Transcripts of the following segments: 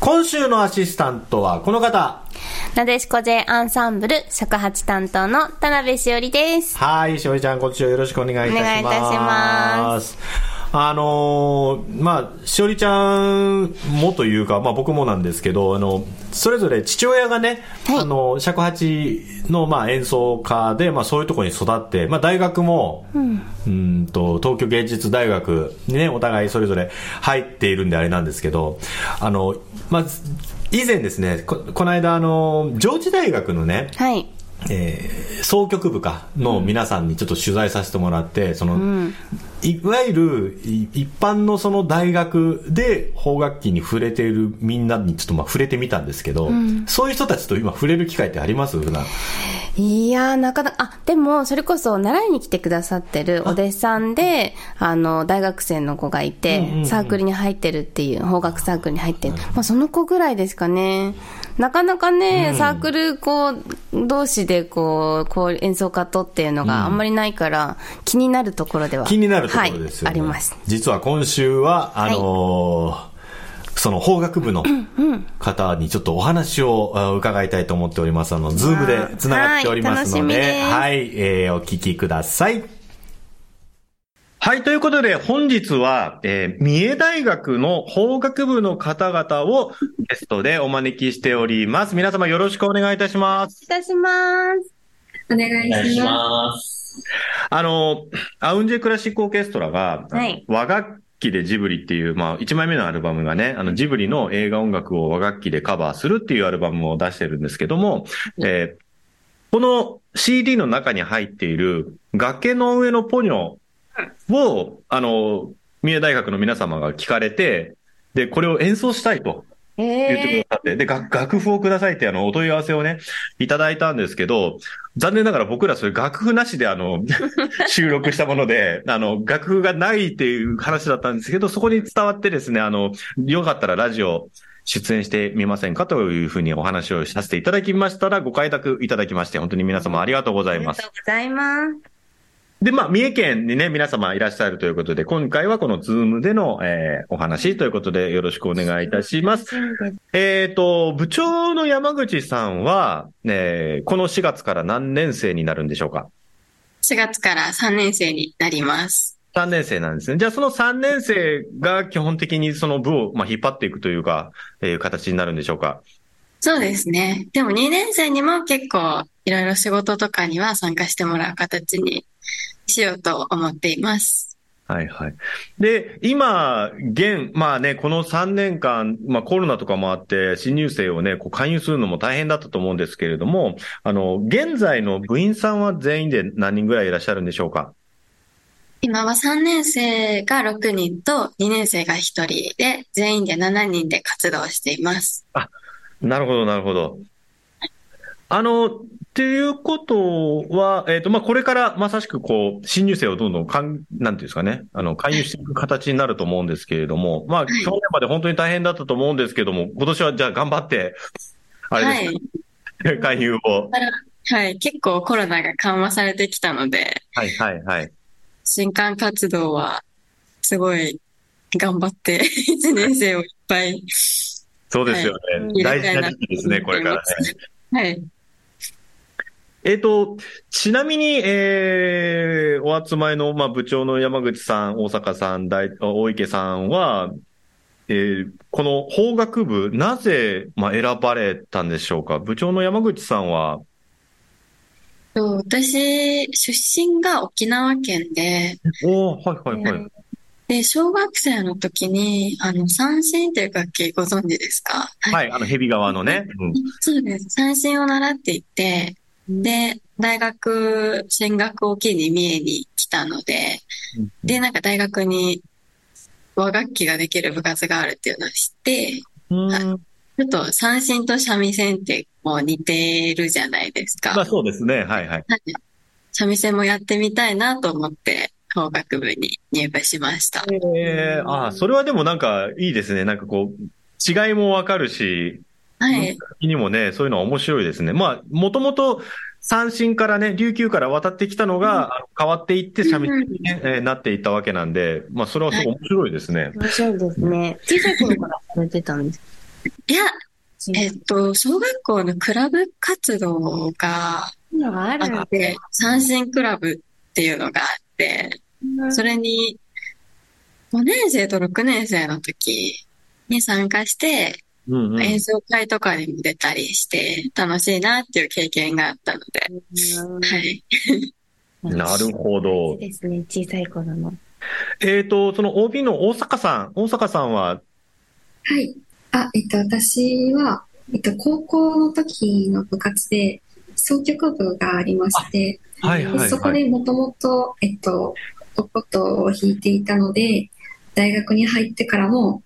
今週のアシスタントはこの方。なでしこ J アンサンブル尺八担当の田辺しおりです。はい、しおりちゃん、こっちをよろしくお願いいたします。お願いいたします。あのーまあ、しおりちゃんもというか、まあ僕もなんですけど、あの、それぞれ父親がね、はいあの、尺八の、まあ演奏家で、まあそういうところに育って、まあ大学も、うん、んと、東京芸術大学にね、お互いそれぞれ入っているんであれなんですけど、あの、まあ、以前ですね、ここの間、あの、上智大学のね、はい。えー総局部かの皆さんにちょっと取材させてもらって、その、いわゆるい一般のその大学で邦楽器に触れているみんなにちょっとまあ触れてみたんですけど、そういう人たちと今触れる機会ってあります？普段。いやー、なかなか、あ、でも、それこそ、習いに来てくださってるお弟子さんで、あの、大学生の子がいて、サークルに入ってるっていう、邦楽サークルに入ってる。まあ、その子ぐらいですかね。なかなかね、サークル、こう、同士で、こう、こう、演奏家とっていうのがあんまりないから、気になるところでは。気になるところですよね。はい、あります。実は今週は、あのーその邦楽部の方にちょっとお話をあ伺いたいと思っております。あの、ズームで繋がっておりますので、はいはい、えーお聞きください。はい、ということで本日は、えー三重大学の法学部の方々をゲストでお招きしております。皆様よろしくお願いいたします。いたします。お願いします。あの、アウンジェクラシックオーケストラが、はい和楽器でジブリっていう、まあ、1枚目のアルバムがね、あの、ジブリの映画音楽を和楽器でカバーするっていうアルバムを出してるんですけども、えーこの CD の中に入っている崖の上のポニョを、あの、三重大学の皆様が聞かれて、で、これを演奏したいと言ってくえださって、で、楽楽譜をくださいってあの、お問い合わせをね、いただいたんですけど、残念ながら僕らそれ楽譜なしであの、収録したもので、あの、楽譜がないっていう話だったんですけど、そこに伝わってですね、あの、よかったらラジオ出演してみませんかというふうにお話をさせていただきましたら、ご快諾いただきまして、本当に皆様ありがとうござー、いますありがと。うございます。で、まあ、三重県にね、皆様いらっしゃるということで、今回はこのズームでの、えーお話ということでよろしくお願いいたします。えっ、と、部長の山口さんは、えーこの4月から何年生になるんでしょうか？す。4月から3年生になります。3年生なんですね。じゃあその3年生が基本的にその部を、まあ、引っ張っていくというか、えー形になるんでしょうか？そうですね。でも2年生にも結構いろいろ仕事とかには参加してもらう形にしようと思っています。はいはい。で、今、現、まあね、この3年間、まあコロナとかもあって、新入生をね、こう勧誘するのも大変だったと思うんですけれども、あの、現在の部員さんは全員で何人ぐらいいらっしゃるんでしょうか？今は3年生が6人と2年生が1人で全員で7人で活動しています。なるほど、なるほど。あの、っていうことは、えっ、と、まあ、これからまさしくこう、新入生をどんどんかん、なんていうんですかね、あの、勧誘していく形になると思うんですけれども、まあ、去年まで本当に大変だったと思うんですけども、今年はじゃあ頑張って、あれはですい。か、勧誘を。はい。結構コロナが緩和されてきたので、はい、はい、はい。新刊活動はすごい頑張って 1年生をいっぱい、そうですよね。大事な時期ですね、これからね。はい。えっ、と、ちなみに、えー、お集まりの、まあ、部長の山口さん、大阪さん、大大池さんは、えーこの法学部、なぜ、まあ、選ばれたんでしょうか？部長の山口さんは、と私、出身が沖縄県で、おーはいはいはい。で、小学生の時に、あの、三線という楽器ご存知ですか？はい、あの、蛇川のね。うんそうです。三線を習っていて、で、大学進学を機に三重に来たので、で、なんか大学に和楽器ができる部活があるっていうのを知って、うんちょっと三振と三味線ってもう似てるじゃないですか。まあそうですね。はいはい。はい三味線もやってみたいなと思って、法学部に入部しました。ええああ、それはでもなんかいいですね。なんかこう、違いもわかるし、はい。にもね、そういうのは面白いですね。まあ、もともと三振からね、琉球から渡ってきたのが、あの変わっていって三味線に、ねえーなっていったわけなんで、まあ、それはすごい面白いですね。面白いですね。小さい頃からされてたんですいや、えっと、小学校のクラブ活動があって、三振クラブっていうのがあそれに、5年生と6年生の時に参加して、うんうん。演奏会とかにも出たりして、楽しいなっていう経験があったので、はい。なるほど。ですね、小さい頃の。えっと、その OB の大阪さん、大阪さんは、はい。あ、えっと、私は、えっと、高校の時の部活で、奏曲部がありまして、はいでそこでもともと、えっと、お琴を弾いていたので、大学に入ってからも、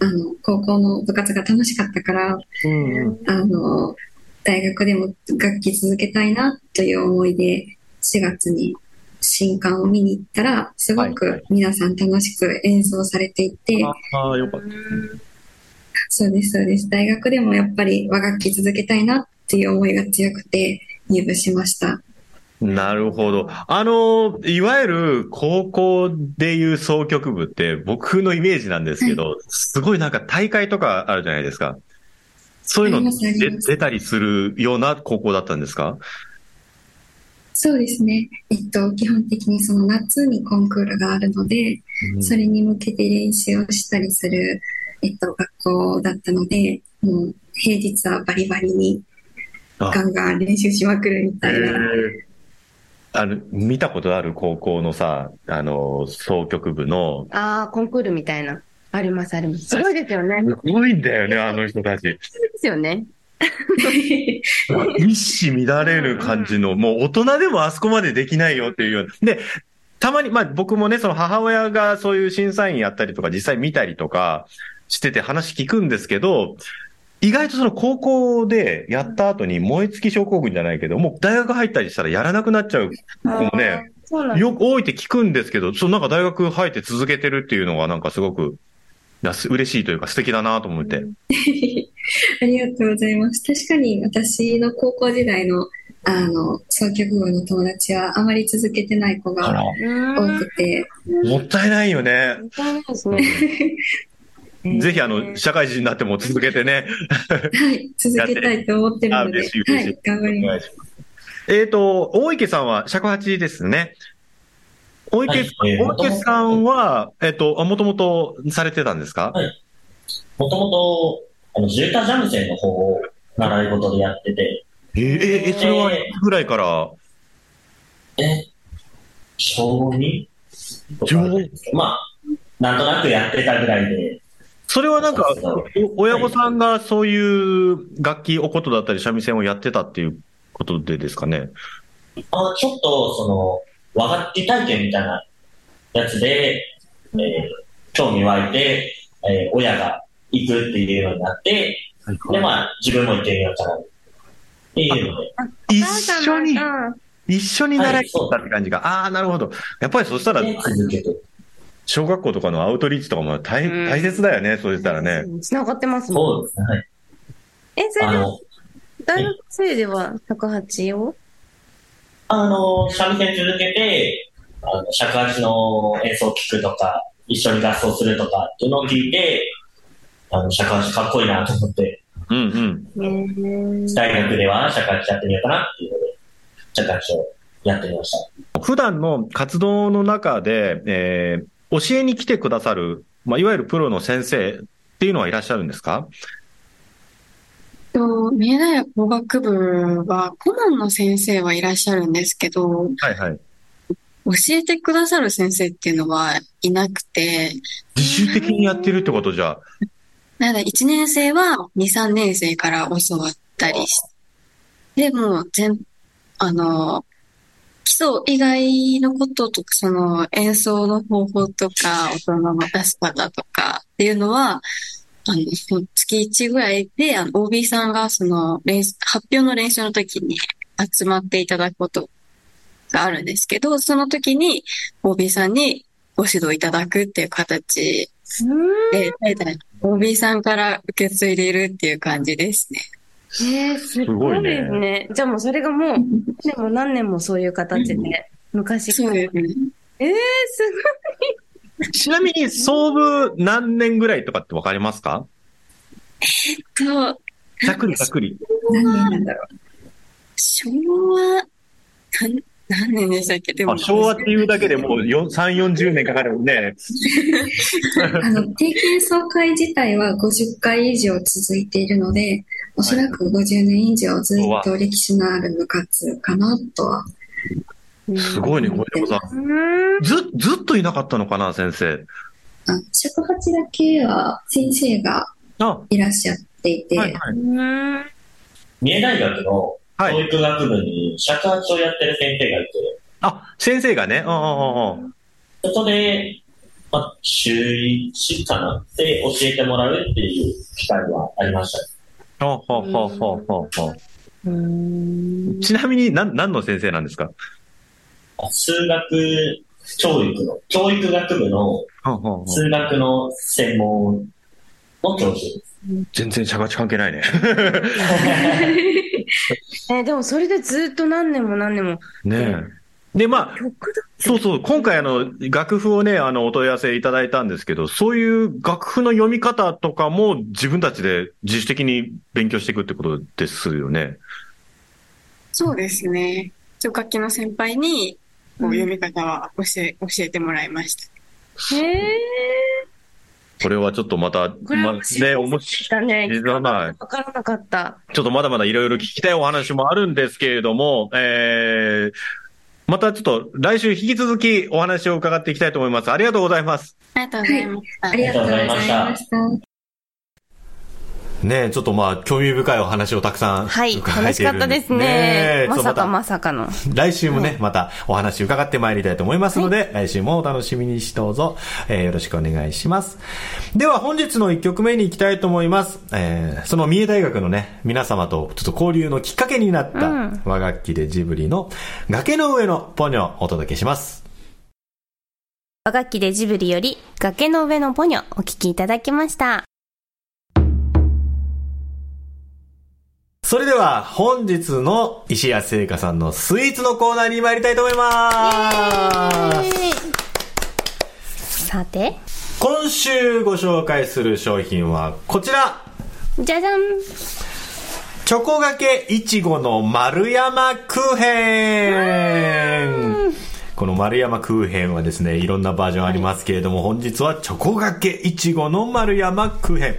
あの、高校の部活が楽しかったから、うんうん。あの、大学でも楽器続けたいなという思いで、4月に新刊を見に行ったら、すごはいはいく皆さん楽しく演奏されていて、ああ、よかった。そうです、そうです。大学でもやっぱり和楽器続けたいなっていう思いが強くて入部しました。なるほど。あの、いわゆる高校でいう総曲部って僕のイメージなんですけど、すごいなんか大会とかあるじゃないですか。そういうの出たりするような高校だったんですか？そうですね。えっと、基本的にその夏にコンクールがあるので、それに向けて練習をしたりする、えっと、学校だったので、もう平日はバリバリにあガンガン練習しまくるみたいな。あの、見たことある高校のさ、あの、総曲部の、ああ、コンクールみたいな。あります、あります。すごいですよね。すごいんだよね、あの人たち。ですよね。一糸乱れる感じの、もう大人でもあそこまでできないよっていうような。で、たまに、まあ僕もね、その母親がそういう審査員やったりとか、実際見たりとかしてて話聞くんですけど、意外とその高校でやった後に燃え尽き症候群じゃないけど、もう大学入ったりしたらやらなくなっちゃう子もね。よく多いって聞くんですけど、そうなんか大学入って続けてるっていうのがなんかすごく、嬉しいというか素敵だなと思って。ありがとうございます。確かに私の高校時代の、あの、奏曲部の友達はあまり続けてない子が、多くて、もったいないよね。もったいないですね。ぜひあの、社会人になっても続けてね。はい、続けたいと思ってるあので、はい、頑張ります。お願いします。えっ、と、大池さんは尺八ですね。大池,、はい。えー大池さんは、えっ、と、もともとされてたんですか、はい。もともと、あの、ジュータ三味線の方を習い事でやってて、えー、えー、それはいつぐらいから、え、小 2? 小まあ、なんとなくやってたぐらいで、それはなんか、お親御さんがそういう楽器、お琴だったり三味線をやってたっていうことでですかね。あちょっと、その、和楽器体験みたいなやつで、えー興味湧いて、えー親が行くっていうようになって、で、まあ、自分も行ってみようかな。っていうので、一緒に、あ一緒に習いに行ったって感じが。ああ、なるほど。やっぱりそしたら、で続けて。小学校とかのアウトリーチとかも大うん大切だよね、そうしたらね。つながってますもん。そうですね。はい。え、それで、あの、大学生では108を？あの、三味線続けて、あの、尺八の演奏を聴くとか、一緒に合奏するとかっていうのを聞いて、あの、尺八かっこいいなと思って、うんうん。ね大学では尺八やってみようかなっていうので、尺八をやってみました。普段の活動の中で、えー教えに来てくださる、まあ、いわゆるプロの先生っていうのはいらっしゃるんですか？と、三重大学工学部は顧問の先生はいらっしゃるんですけど、はいはい。教えてくださる先生っていうのはいなくて、自主的にやってるってことじゃ。なので1年生は2、3年生から教わったりして、で、もう全、あの、基礎以外のこととか、その演奏の方法とか、音の出し方とかっていうのは、あの、月1ぐらいで、あの、OB さんがその練習、発表の練習の時に集まっていただくことがあるんですけど、その時に OB さんにご指導いただくっていう形で、大体 OB さんから受け継いでいるっていう感じですね。えー、すごいですね。じゃあもうそれがもう、でも何年もそういう形で、昔から。そうですね。えー、すちなみに、総部何年ぐらいとかってわかりますか？と、ざっくりざっくり。何年なんだろう。昭和、何年でしたっけ？でもあ、昭和っていうだけでもうよ3、40年かかるね。あの、定期演奏会自体は50回以上続いているので、おそらく50年以上ずっと歴史のある部活かなとは。すごいね、これでもさ。ん。ず、ずっといなかったのかな、先生。あ尺八だけは先生があ、いらっしゃっていて、はいはい。三重大学のはい教育学部に尺八をやってる先生がいて、あ、先生がね。うんうんうんうん。そこで、まあ、週1かな？で教えてもらうっていう機会はありました。ほうほうほうほうほうほう。ちなみに、なん、何の先生なんですか？数学教育の、教育学部のほうほうほう数学の専門の教授です。全然尺八関係ないね。えーでもそれでずっと何年も何年も。ねえ。で、まあ、そうそう、今回あの、楽譜をね、あの、お問い合わせいただいたんですけど、そういう楽譜の読み方とかも自分たちで自主的に勉強していくってことですよね。そうですね。ちょ楽器の先輩に、こう読み方は教え、教えてもらいました。へえ。これはちょっとまた、これはま面白いね、面白い。だね。わからなかった。ちょっとまだまだいろいろ聞きたいお話もあるんですけれども、えー、またちょっと来週引き続きお話を伺っていきたいと思います。ありがとうございます。ありがとうございました。ありがとうございました。ねえ、ちょっとまあ、興味深いお話をたくさんはい。伺え楽してかったですね。えまさかまさかの。来週もね、またお話伺ってまいりたいと思いますので、来週もお楽しみにしどうぞ、えーよろしくお願いします。では本日の1曲目に行きたいと思います。えーその三重大学のね、皆様とちょっと交流のきっかけになったうん和楽器でジブリの崖の上のポニョをお届けします。和楽器でジブリより崖の上のポニョお聴きいただきました。それでは本日の石谷製菓さんのスイーツのコーナーに参りたいと思います。さて、今週ご紹介する商品はこちら。じゃじゃん。チョコがけいちごの丸山クーヘンこの丸山クーヘンはですね、いろんなバージョンありますけれども、本日はチョコがけいちごの丸山クーヘン。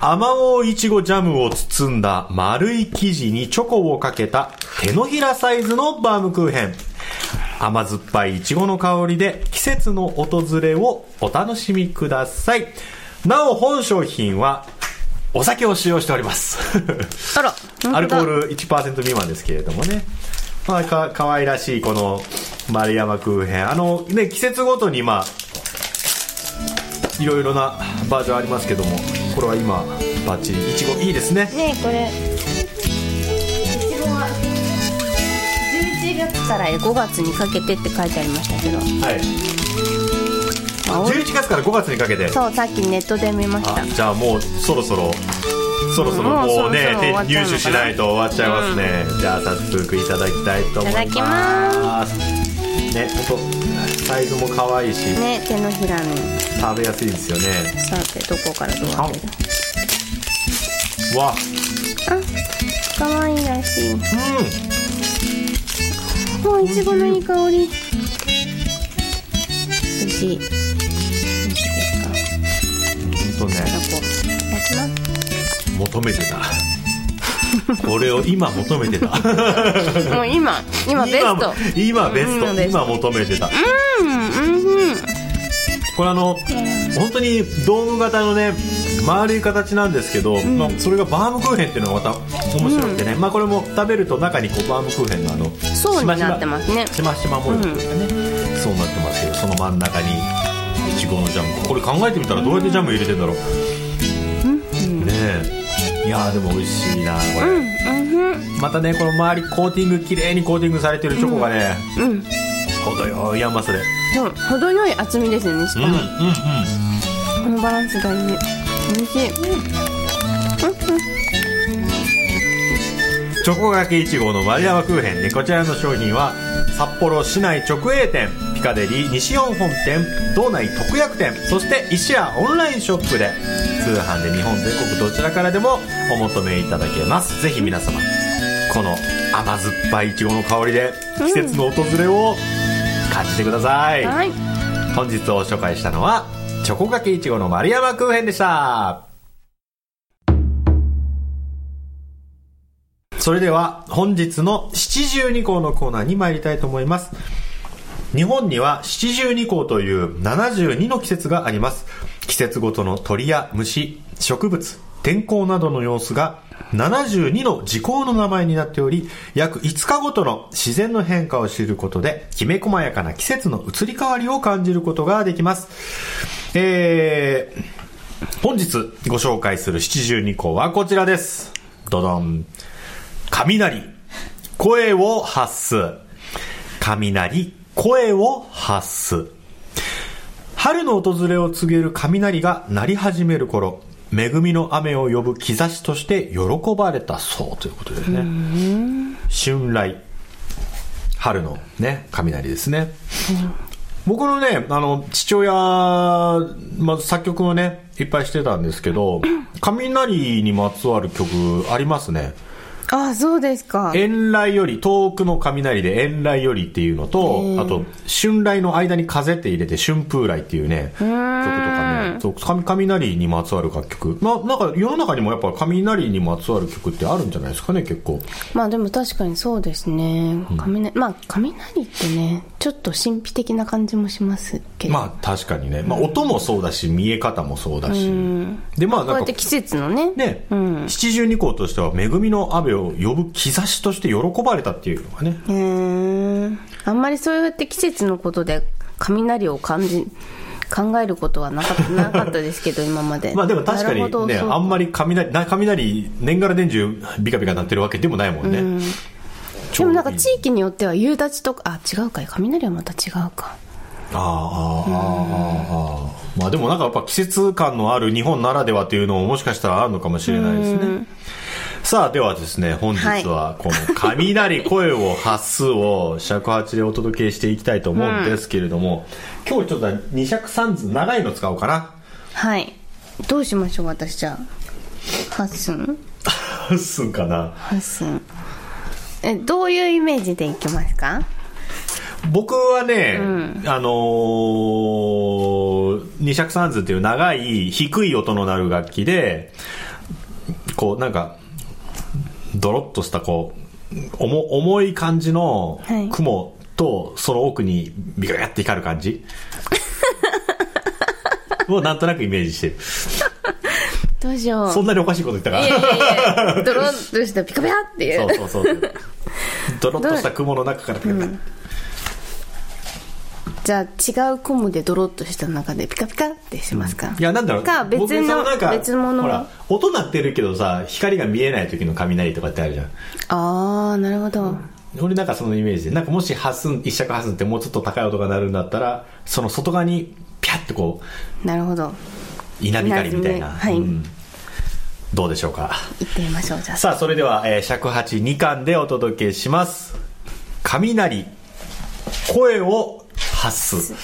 甘おういちごジャムを包んだ丸い生地にチョコをかけた手のひらサイズのバームクーヘン。甘酸っぱいいちごの香りで季節の訪れをお楽しみください。なお、本商品はお酒を使用しております。アルコール。ル1%未満ですけれどもね。まあ、か、可愛らしいこの丸山クーヘン。あの、ね、季節ごとにまあ、いろいろなバージョンありますけども、これは今、バッチリ。いちごいいですね。ねえこれ、いちごは、11月から5月にかけてって書いてありましたけど、はい。あおい11月から5月にかけて。そう、さっきネットで見ましたあ。じゃあもうそろそろそろそろもうね入手しないと終わっちゃいますね、じゃあ早速いただきたいと思います。いただきますね本当サイズも可愛いし、ね手のひらに。食べやすいですよね。さて、どこからどう開ける？わ。あ、かわいいらしい。うん。もういちごのいい香り。美味しい。求めてた。これを今求めてた。もう今、今ベスト。今ベスト。今求めてた。うん、うん、うん。これあの本当にドーム型のね丸い形なんですけど、まあ、それがバームクーヘンっていうのがまた面白くてね、まあこれも食べると中にこうバームクーヘンのあの層になってますね。しましま模様というかね、そうなってますけどその真ん中にいちごのジャム。これ考えてみたらどうやってジャム入れてんだろうやーでも美味しいなこれ、うんまたねこの周りコーティング綺麗にコーティングされてるチョコがね、うんうん。程よい甘さで。そう程よい厚みですよねしかも、うんうんうん。このバランス大事美味しい。チョコがけ1号の丸山クーヘンでこちらの商品は札幌市内直営店ピカデリー西四本店道内特約店そして石屋オンラインショップで通販で日本全国どちらからでもお求めいただけます。ぜひ皆様この甘酸っぱいいちごの香りで季節の訪れを感じてください、はい。本日を紹介したのはチョコがけいちごの丸山クーヘンでした。それでは本日の七十二項のコーナーに参りたいと思います。日本には七十二項という72の季節があります季節ごとの鳥や虫植物天候などの様子が72の時効の名前になっており約5日ごとの自然の変化を知ることできめ細やかな季節の移り変わりを感じることができます。えー、本日ご紹介する七十二項はこちらです。どどん雷。声を発す。雷。声を発す。春の訪れを告げる雷が鳴り始める頃恵みの雨を呼ぶ兆しとして喜ばれたそうということですね。春雷春のね雷ですね、僕のねあの父親、まあ、作曲をねいっぱいしてたんですけど 雷にまつわる曲ありますねあそうですか。遠雷より遠くの雷で遠雷よりっていうのと、あと春雷の間に風って入れて春風雷っていうね曲とかね。そう雷雷にまつわる楽曲。まあなんか世の中にもやっぱ雷にまつわる曲ってあるんじゃないですかね結構。まあでも確かにそうですね。雷、まあ雷ってねちょっと神秘的な感じもしますけど、まあ確かにね、まあ、音もそうだし見え方もそうだし、でまあなんかこうやって季節のね。ね、うん。七十二項としては恵みの雨を呼ぶ兆しとして喜ばれたっていうのがね。へー。あんまりそうやって季節のことで雷を感じ考えることはなかったなかったですけど今まで。まあでも確かにねあんまり雷な雷年がら年中ビカビカなってるわけでもないもんね、でもなんか地域によっては夕立とかあ違うかい。雷はまた違うか。あああああああまあでもなんかやっぱ季節感のある日本ならではっていうのももしかしたらあるのかもしれないですね。さあではですね本日はこの「雷声を発す」を尺八でお届けしていきたいと思うんですけれども、今日ちょっと二尺三図長いの使おうかな。はい。どうしましょう私じゃあ。ハッスンすんかな。ハッスンえどういうイメージでいきますか？僕はね、あのー、二尺三図っていう長い低い音の鳴る楽器でこうなんかドロッとしたこう重重い感じのはい。雲とその奥にビカビカって光る感じ。をなんとなくイメージしてる。どうしよう。そんなにおかしいこと言ったか。いやいやいやドロッとしたピカピカっていう。そうそうそう。ドロッとした雲の中からピカピカ、じゃあ違うコムでドロッとした中でピカピカってしますか、いや、なんだろう。か別のなんか別物ほら、音鳴ってるけどさ、光が見えない時の雷とかってあるじゃん。ああなるほど。俺なんかそのイメージで、なんかもし発すん、一尺発すんってもうちょっと高い音が鳴るんだったら、その外側にピャッとこなるほど。う、稲光みたいな。はい。うん。どうでしょうか。行ってみましょうじゃあ。さあ、それでは、えー尺八2巻でお届けします。雷、声を発す。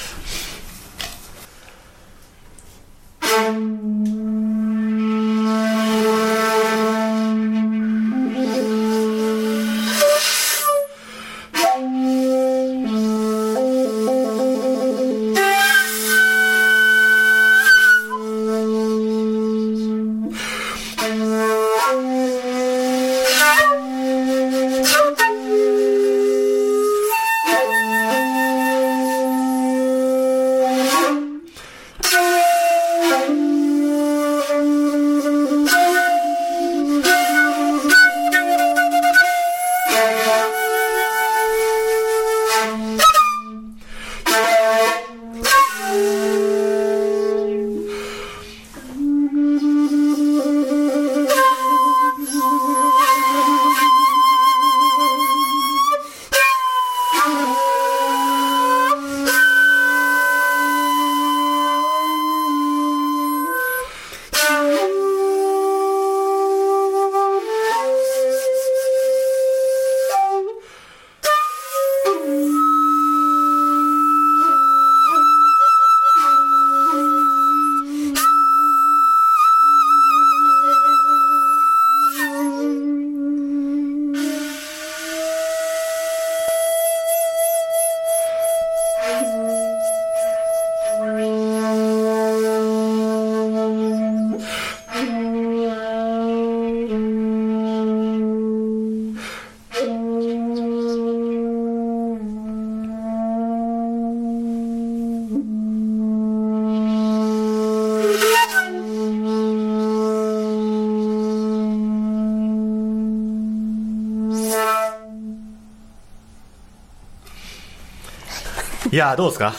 やーどうですか？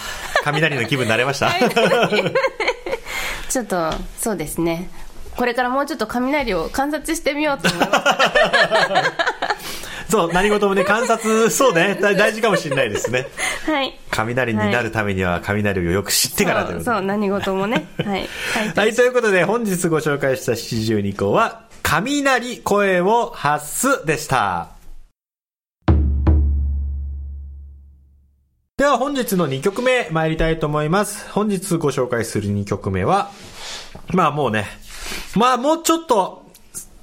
雷の気分になれました？ちょっと、そうですね。これからもうちょっと雷を観察してみようと思います。そう、何事もね、観察、そうね、大大事かもしれないですね。はい。雷になるためには、雷をよく知ってからということでそう、そう何事もね。はい。はい、ということで、本日ご紹介した七十二項は、雷声を発すでした。では本日の2曲目参りたいと思います。本日ご紹介する2曲目は、まあもうね、まあもうちょっと、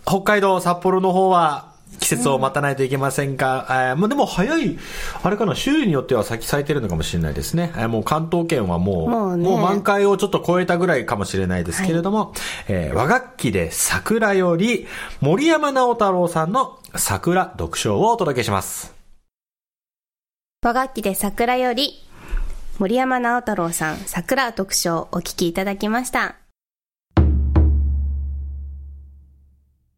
北海道、札幌の方は、季節を待たないといけませんが、えーもうでも早い、あれかな、種類によっては先咲いてるのかもしれないですね。えーもう関東圏はもう、もうねもう満開をちょっと超えたぐらいかもしれないですけれども、えー和楽器で桜より、森山直太朗さんの桜読書をお届けします。和楽器で桜より、森山直太朗さん、桜特賞お聞きいただきました。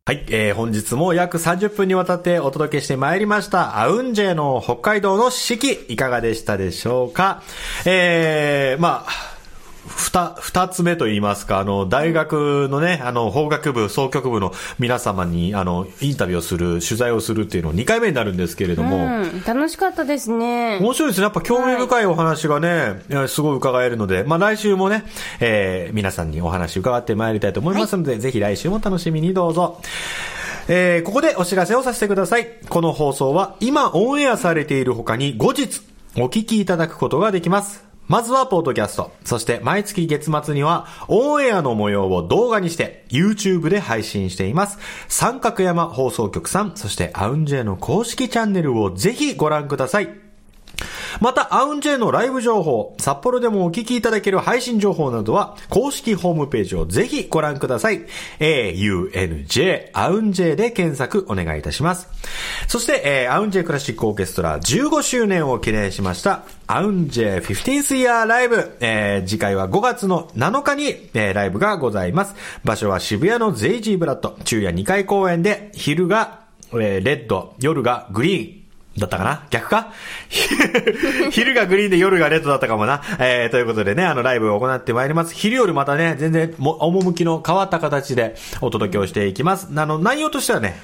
はい、えー、本日も約30分にわたってお届けしてまいりました、アウンジェの北海道の四季、いかがでしたでしょうか？えー、まあ、二、二つ目と言いますか、あの、大学のね、あの、法学部、総局部の皆様に、あの、インタビューをする、取材をするっていうの2回目になるんですけれども、うん、楽しかったですね。面白いですね。やっぱ興味深いお話がね、いやすごい伺えるので、まあ来週もね、えー、皆さんにお話伺ってまいりたいと思いますので、ぜひ来週も楽しみにどうぞ。えー、ここでお知らせをさせてください。この放送は今オンエアされている他に後日お聞きいただくことができます。まずはポートキャスト。そして毎月月末にはオンエアの模様を動画にして YouTube で配信しています。三角山放送局さん、そしてアウンジェの公式チャンネルをぜひご覧ください。また、アウンジェイのライブ情報、札幌でもお聞きいただける配信情報などは、公式ホームページをぜひご覧ください。AUNJ、アウンジェイで検索お願いいたします。そして、えーアウンジェイクラシックオーケストラ15周年を記念しました、アウンジェイ 15th Year ライブ、えー次回は5月の7日に、えーライブがございます。場所は渋谷のゼイジーブラッド、昼夜2回公演で、昼が、えーレッド、夜がグリーン、だったかな？逆か？昼がグリーンで夜がレッドだったかもな。えー、ということでね、あの、ライブを行ってまいります。昼よりまたね、全然も、趣の変わった形でお届けをしていきます。あの、内容としてはね、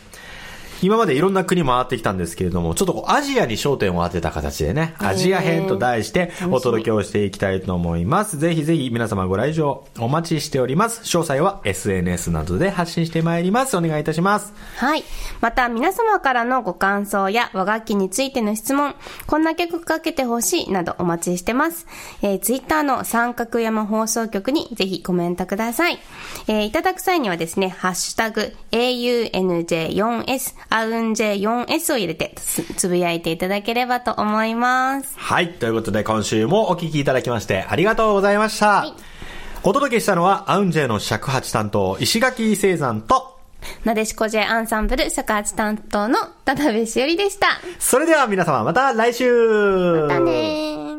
今までいろんな国回ってきたんですけれども、ちょっとこうアジアに焦点を当てた形でね、アジア編と題してお届けをしていきたいと思います。ぜひぜひ皆様ご来場お待ちしております。詳細は SNS などで発信してまいります。お願いいたします。はい。また、皆様からのご感想や和楽器についての質問、こんな曲かけてほしいなどお待ちしてます。えー、ツイッターの三角山放送局にぜひコメントください。えーいただく際にはですね、ハッシュタグ、AUNJ4S、アウンジェ 4S を入れてつつぶやいていただければと思います。はい。ということで、今週もお聞きいただきまして、ありがとうございました。お届けしたのは、アウンジェの尺八担当、石垣聖山と、なでしこ J アンサンブル尺八担当の田辺しおりでした。それでは皆様また来週またねー。